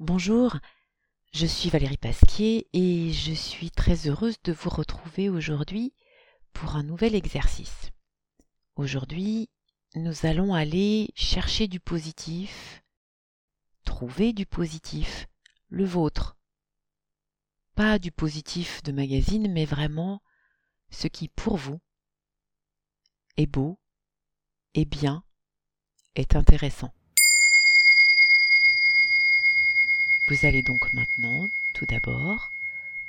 Bonjour, je suis Valérie Pasquier et je suis très heureuse de vous retrouver aujourd'hui pour un nouvel exercice. Aujourd'hui, nous allons aller chercher du positif, trouver du positif, le vôtre. Pas du positif de magazine, mais vraiment ce qui pour vous est beau, est bien, est intéressant. Vous allez donc maintenant, tout d'abord,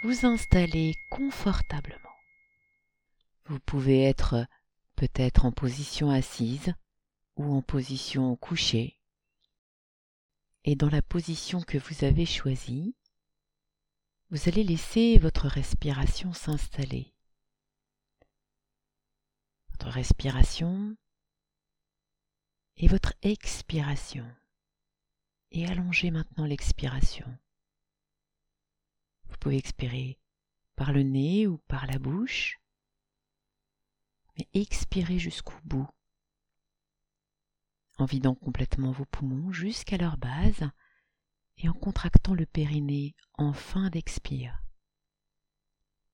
vous installer confortablement. Vous pouvez être peut-être en position assise ou en position couchée. Et dans la position que vous avez choisie, vous allez laisser votre respiration s'installer. Votre respiration et votre expiration et allongez maintenant l'expiration. Vous pouvez expirer par le nez ou par la bouche, mais expirez jusqu'au bout, en vidant complètement vos poumons jusqu'à leur base et en contractant le périnée en fin d'expire.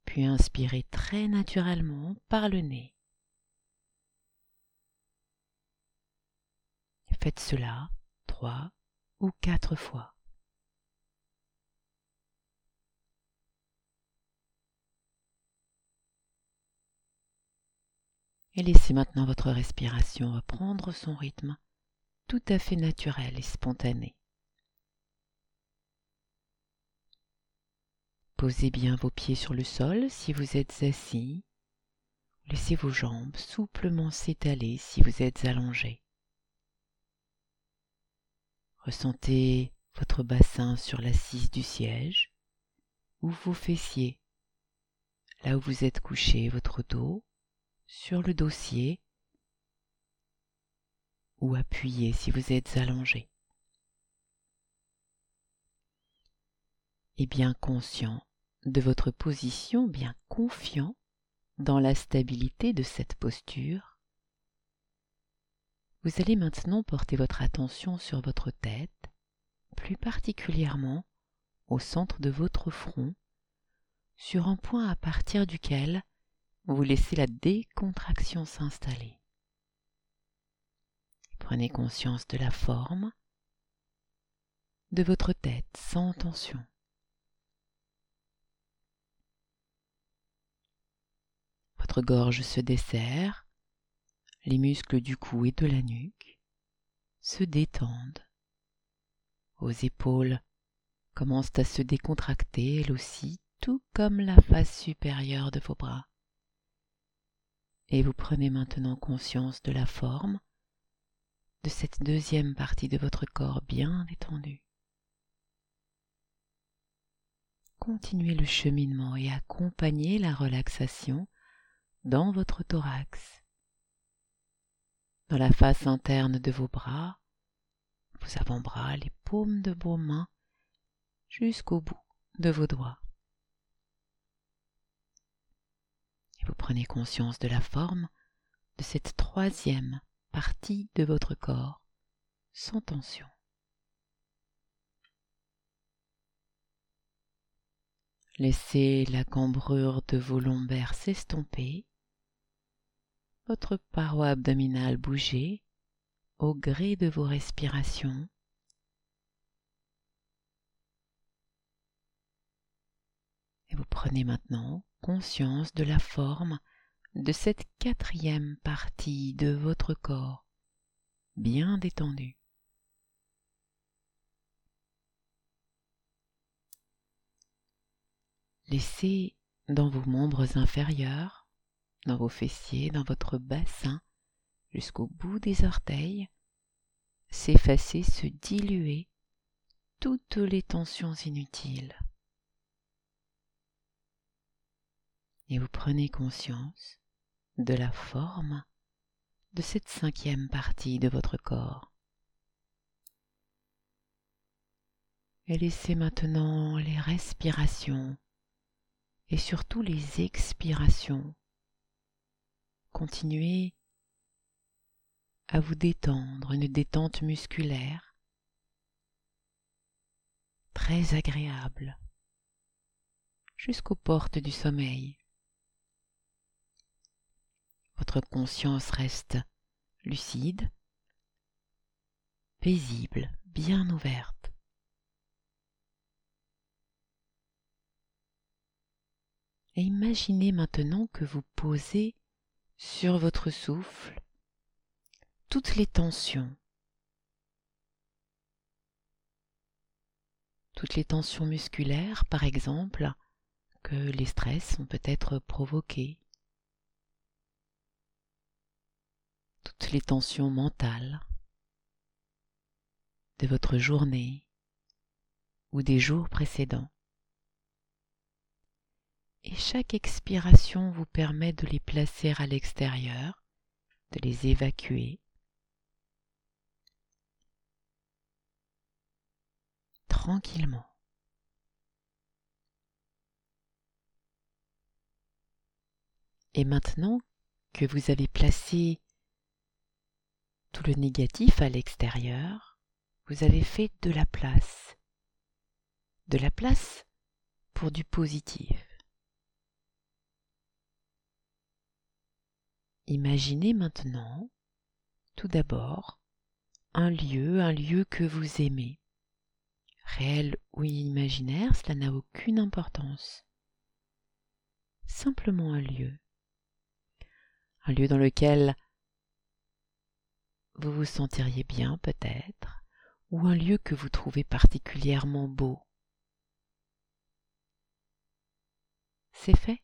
Puis inspirez très naturellement par le nez. Faites cela trois quatre fois. Et laissez maintenant votre respiration reprendre son rythme tout à fait naturel et spontané. Posez bien vos pieds sur le sol si vous êtes assis. Laissez vos jambes souplement s'étaler si vous êtes allongé. Ressentez votre bassin sur l'assise du siège ou vos fessiers, là où vous êtes couché, votre dos sur le dossier ou appuyé si vous êtes allongé. Et bien conscient de votre position, bien confiant dans la stabilité de cette posture, vous allez maintenant porter votre attention sur votre tête, plus particulièrement au centre de votre front, sur un point à partir duquel vous laissez la décontraction s'installer. Prenez conscience de la forme de votre tête sans tension. Votre gorge se desserre les muscles du cou et de la nuque se détendent. Vos épaules commencent à se décontracter elles aussi, tout comme la face supérieure de vos bras. Et vous prenez maintenant conscience de la forme de cette deuxième partie de votre corps bien détendue. Continuez le cheminement et accompagnez la relaxation dans votre thorax dans la face interne de vos bras, vos avant-bras, les paumes de vos mains, jusqu'au bout de vos doigts. Et vous prenez conscience de la forme de cette troisième partie de votre corps sans tension. Laissez la cambrure de vos lombaires s'estomper votre paroi abdominale bouger au gré de vos respirations. Et vous prenez maintenant conscience de la forme de cette quatrième partie de votre corps, bien détendue. Laissez dans vos membres inférieurs dans vos fessiers, dans votre bassin, jusqu'au bout des orteils, s'effacer, se diluer toutes les tensions inutiles. Et vous prenez conscience de la forme de cette cinquième partie de votre corps. Et laissez maintenant les respirations et surtout les expirations continuez à vous détendre, une détente musculaire, très agréable jusqu'aux portes du sommeil. Votre conscience reste lucide, paisible, bien ouverte. Et imaginez maintenant que vous posez sur votre souffle toutes les tensions, toutes les tensions musculaires par exemple que les stress ont peut-être provoquées, toutes les tensions mentales de votre journée ou des jours précédents et chaque expiration vous permet de les placer à l'extérieur, de les évacuer. tranquillement. Et maintenant que vous avez placé tout le négatif à l'extérieur, vous avez fait de la place. De la place pour du positif. Imaginez maintenant, tout d'abord, un lieu, un lieu que vous aimez. Réel ou imaginaire, cela n'a aucune importance. Simplement un lieu. Un lieu dans lequel vous vous sentiriez bien peut-être, ou un lieu que vous trouvez particulièrement beau. C'est fait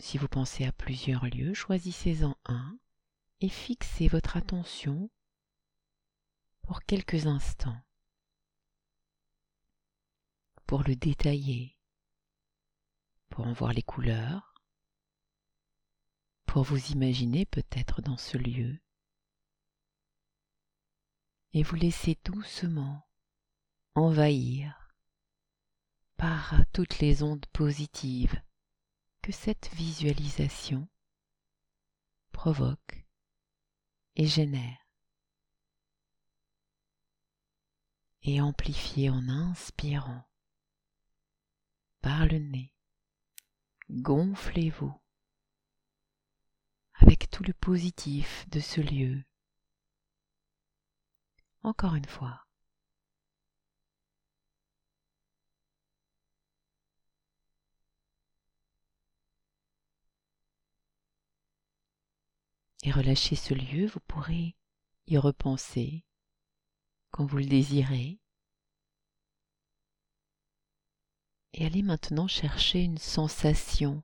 Si vous pensez à plusieurs lieux, choisissez-en un et fixez votre attention pour quelques instants. Pour le détailler, pour en voir les couleurs, pour vous imaginer peut-être dans ce lieu. Et vous laisser doucement envahir par toutes les ondes positives que cette visualisation provoque et génère et amplifier en inspirant par le nez. Gonflez-vous avec tout le positif de ce lieu. Encore une fois. Et relâchez ce lieu, vous pourrez y repenser quand vous le désirez. Et allez maintenant chercher une sensation,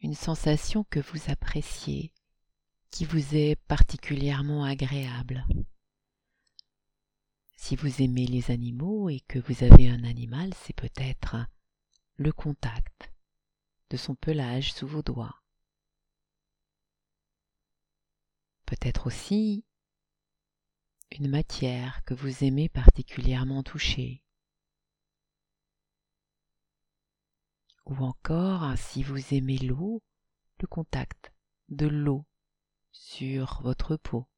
une sensation que vous appréciez, qui vous est particulièrement agréable. Si vous aimez les animaux et que vous avez un animal, c'est peut-être le contact de son pelage sous vos doigts. Peut-être aussi une matière que vous aimez particulièrement toucher. Ou encore, si vous aimez l'eau, le contact de l'eau sur votre peau.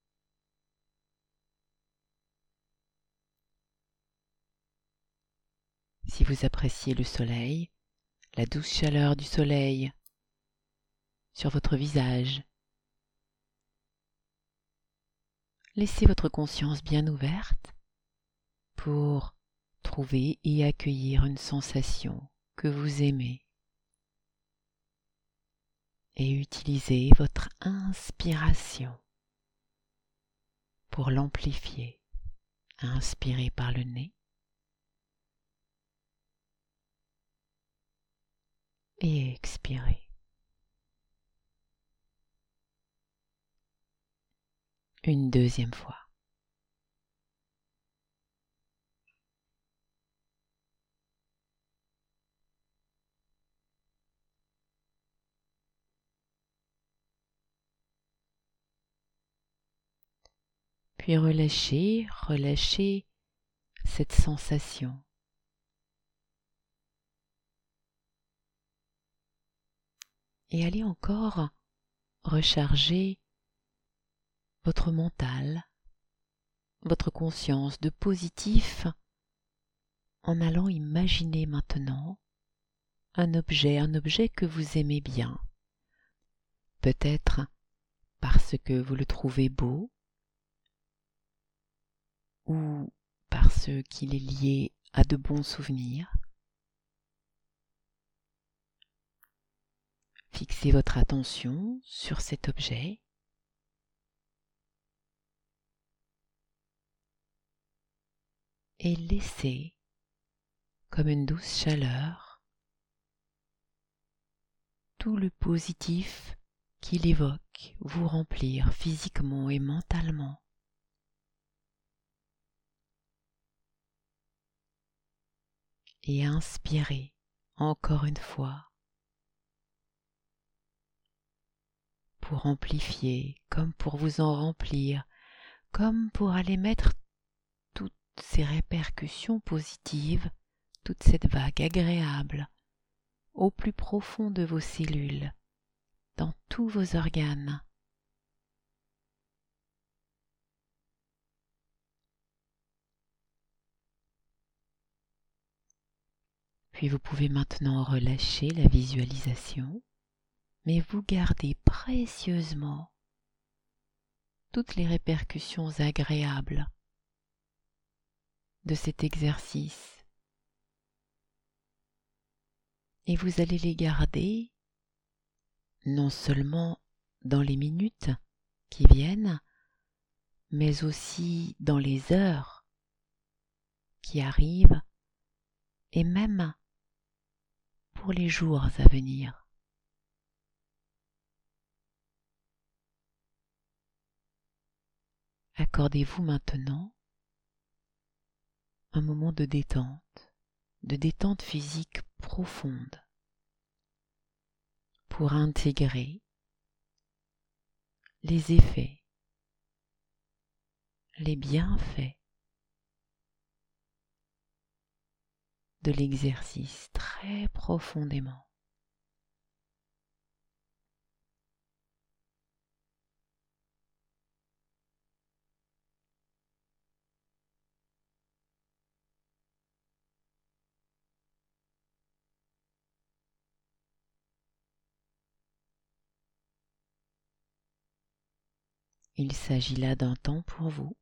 Si vous appréciez le soleil, la douce chaleur du soleil sur votre visage, laissez votre conscience bien ouverte pour trouver et accueillir une sensation que vous aimez et utilisez votre inspiration pour l'amplifier. Inspirez par le nez et expirez. Une deuxième fois. Puis relâchez, relâchez cette sensation. Et allez encore recharger votre mental, votre conscience de positif en allant imaginer maintenant un objet, un objet que vous aimez bien. Peut-être parce que vous le trouvez beau ou parce qu'il est lié à de bons souvenirs. Fixez votre attention sur cet objet et laissez comme une douce chaleur tout le positif qu'il évoque vous remplir physiquement et mentalement. Et inspirez encore une fois pour amplifier, comme pour vous en remplir, comme pour aller mettre ces répercussions positives, toute cette vague agréable, au plus profond de vos cellules, dans tous vos organes. Puis vous pouvez maintenant relâcher la visualisation mais vous gardez précieusement toutes les répercussions agréables de cet exercice. Et vous allez les garder non seulement dans les minutes qui viennent, mais aussi dans les heures qui arrivent et même pour les jours à venir. Accordez-vous maintenant un moment de détente, de détente physique profonde pour intégrer les effets, les bienfaits de l'exercice très profondément. Il s'agit là d'un temps pour vous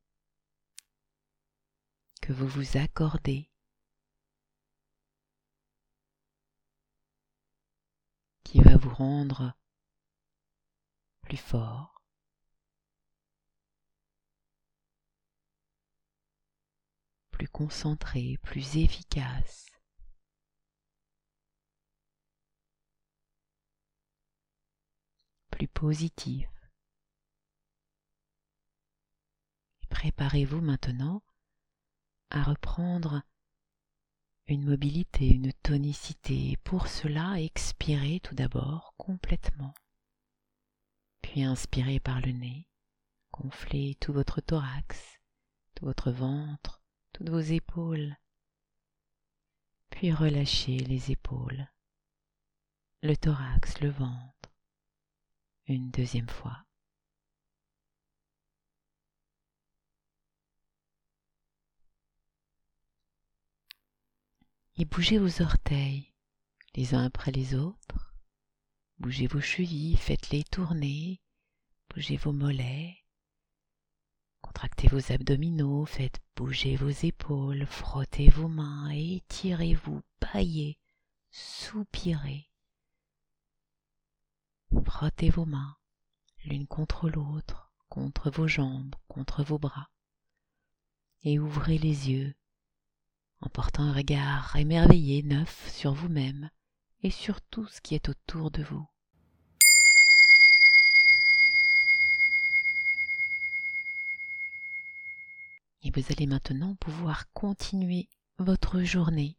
que vous vous accordez, qui va vous rendre plus fort, plus concentré, plus efficace. plus positif. Préparez-vous maintenant à reprendre une mobilité, une tonicité. Pour cela, expirez tout d'abord complètement, puis inspirez par le nez, gonflez tout votre thorax, tout votre ventre, toutes vos épaules, puis relâchez les épaules, le thorax, le ventre, une deuxième fois. Et bougez vos orteils les uns après les autres. Bougez vos chevilles, faites-les tourner, bougez vos mollets, contractez vos abdominaux, faites bouger vos épaules, frottez vos mains, étirez-vous, baillez, soupirez. Frottez vos mains l'une contre l'autre, contre vos jambes, contre vos bras, et ouvrez les yeux en portant un regard émerveillé, neuf sur vous-même et sur tout ce qui est autour de vous. Et vous allez maintenant pouvoir continuer votre journée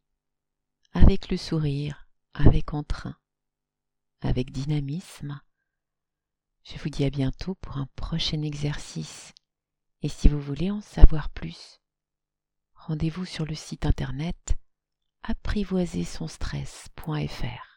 avec le sourire, avec entrain, avec dynamisme. Je vous dis à bientôt pour un prochain exercice. Et si vous voulez en savoir plus, rendez-vous sur le site internet apprivoisersonstress.fr.